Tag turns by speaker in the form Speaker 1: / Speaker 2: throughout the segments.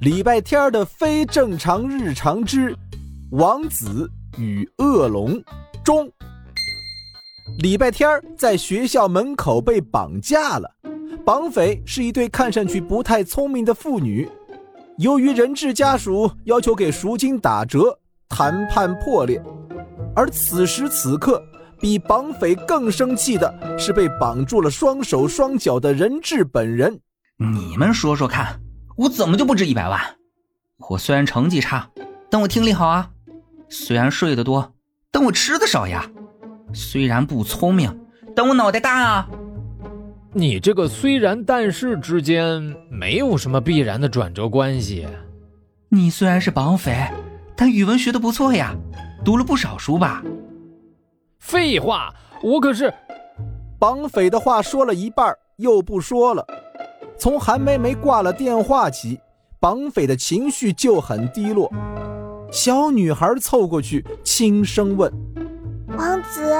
Speaker 1: 礼拜天的非正常日常之王子与恶龙中。礼拜天在学校门口被绑架了，绑匪是一对看上去不太聪明的妇女。由于人质家属要求给赎金打折，谈判破裂。而此时此刻，比绑匪更生气的是被绑住了双手双脚的人质本人。
Speaker 2: 你们说说看。我怎么就不值一百万？我虽然成绩差，但我听力好啊；虽然睡得多，但我吃的少呀；虽然不聪明，但我脑袋大啊。
Speaker 3: 你这个虽然但是之间没有什么必然的转折关系。
Speaker 2: 你虽然是绑匪，但语文学的不错呀，读了不少书吧？
Speaker 3: 废话，我可是……
Speaker 1: 绑匪的话说了一半，又不说了。从韩梅梅挂了电话起，绑匪的情绪就很低落。小女孩凑过去，轻声问：“
Speaker 4: 王子，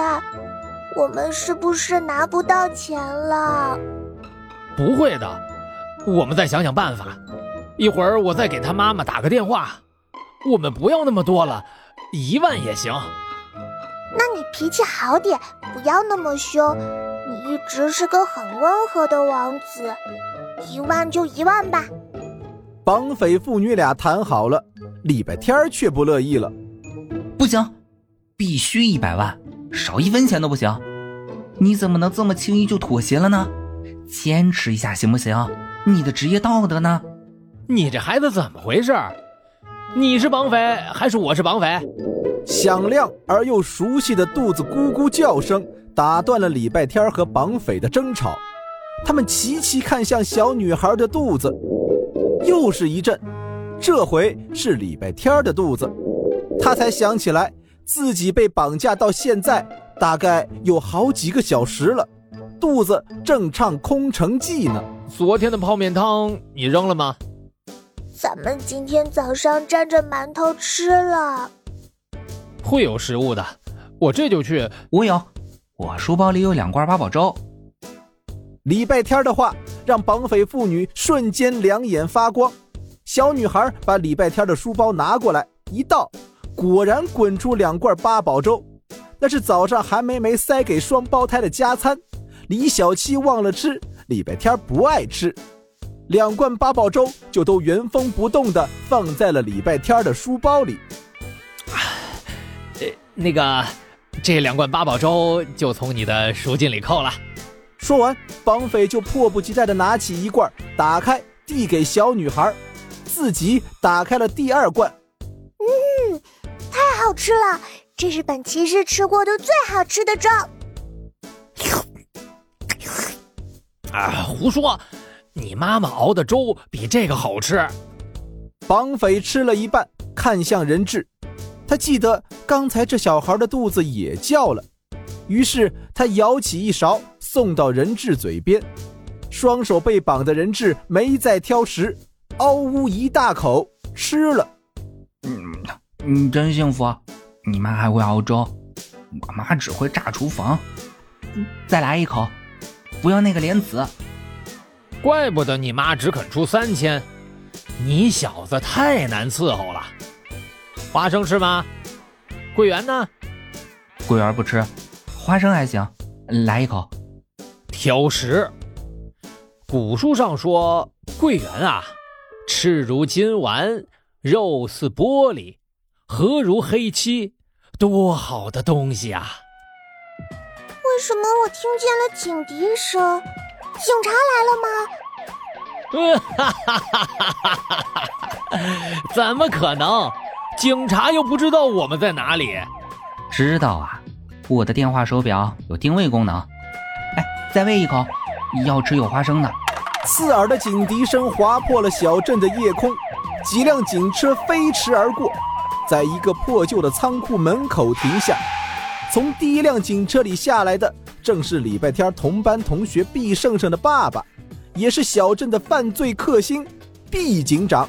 Speaker 4: 我们是不是拿不到钱了？”“
Speaker 3: 不会的，我们再想想办法。一会儿我再给他妈妈打个电话。我们不要那么多了，一万也行。”“
Speaker 4: 那你脾气好点，不要那么凶。你一直是个很温和的王子。”一万就一万吧。
Speaker 1: 绑匪父女俩谈好了，礼拜天却不乐意了。
Speaker 2: 不行，必须一百万，少一分钱都不行。你怎么能这么轻易就妥协了呢？坚持一下行不行？你的职业道德呢？
Speaker 3: 你这孩子怎么回事？你是绑匪还是我是绑匪？
Speaker 1: 响亮而又熟悉的肚子咕咕叫声打断了礼拜天和绑匪的争吵。他们齐齐看向小女孩的肚子，又是一阵。这回是礼拜天的肚子，他才想起来自己被绑架到现在大概有好几个小时了，肚子正唱空城计呢。
Speaker 3: 昨天的泡面汤你扔了吗？
Speaker 4: 咱们今天早上沾着馒头吃了。
Speaker 3: 会有食物的，我这就去。
Speaker 2: 我有，我书包里有两罐八宝粥。
Speaker 1: 礼拜天的话让绑匪妇女瞬间两眼发光。小女孩把礼拜天的书包拿过来一倒，果然滚出两罐八宝粥。那是早上韩梅梅塞给双胞胎的加餐。李小七忘了吃，礼拜天不爱吃，两罐八宝粥就都原封不动的放在了礼拜天的书包里。
Speaker 3: 那个，这两罐八宝粥就从你的赎金里扣了。
Speaker 1: 说完，绑匪就迫不及待地拿起一罐，打开，递给小女孩，自己打开了第二罐。
Speaker 4: 嗯，太好吃了，这是本骑士吃过的最好吃的粥。
Speaker 3: 啊，胡说！你妈妈熬的粥比这个好吃。
Speaker 1: 绑匪吃了一半，看向人质，他记得刚才这小孩的肚子也叫了，于是他舀起一勺。送到人质嘴边，双手被绑的人质没再挑食，嗷呜一大口吃了。
Speaker 2: 嗯，你真幸福，你妈还会熬粥，我妈只会炸厨房。再来一口，不要那个莲子。
Speaker 3: 怪不得你妈只肯出三千，你小子太难伺候了。花生吃吗？桂圆呢？
Speaker 2: 桂圆不吃，花生还行，来一口。
Speaker 3: 挑食。古书上说，桂圆啊，赤如金丸，肉似玻璃，核如黑漆，多好的东西啊！
Speaker 4: 为什么我听见了警笛声？警察来了吗？哈哈哈哈哈
Speaker 3: 哈！怎么可能？警察又不知道我们在哪里？
Speaker 2: 知道啊，我的电话手表有定位功能。再喂一口，要吃有花生的。
Speaker 1: 刺耳的警笛声划破了小镇的夜空，几辆警车飞驰而过，在一个破旧的仓库门口停下。从第一辆警车里下来的，正是礼拜天同班同学毕胜胜的爸爸，也是小镇的犯罪克星毕警长。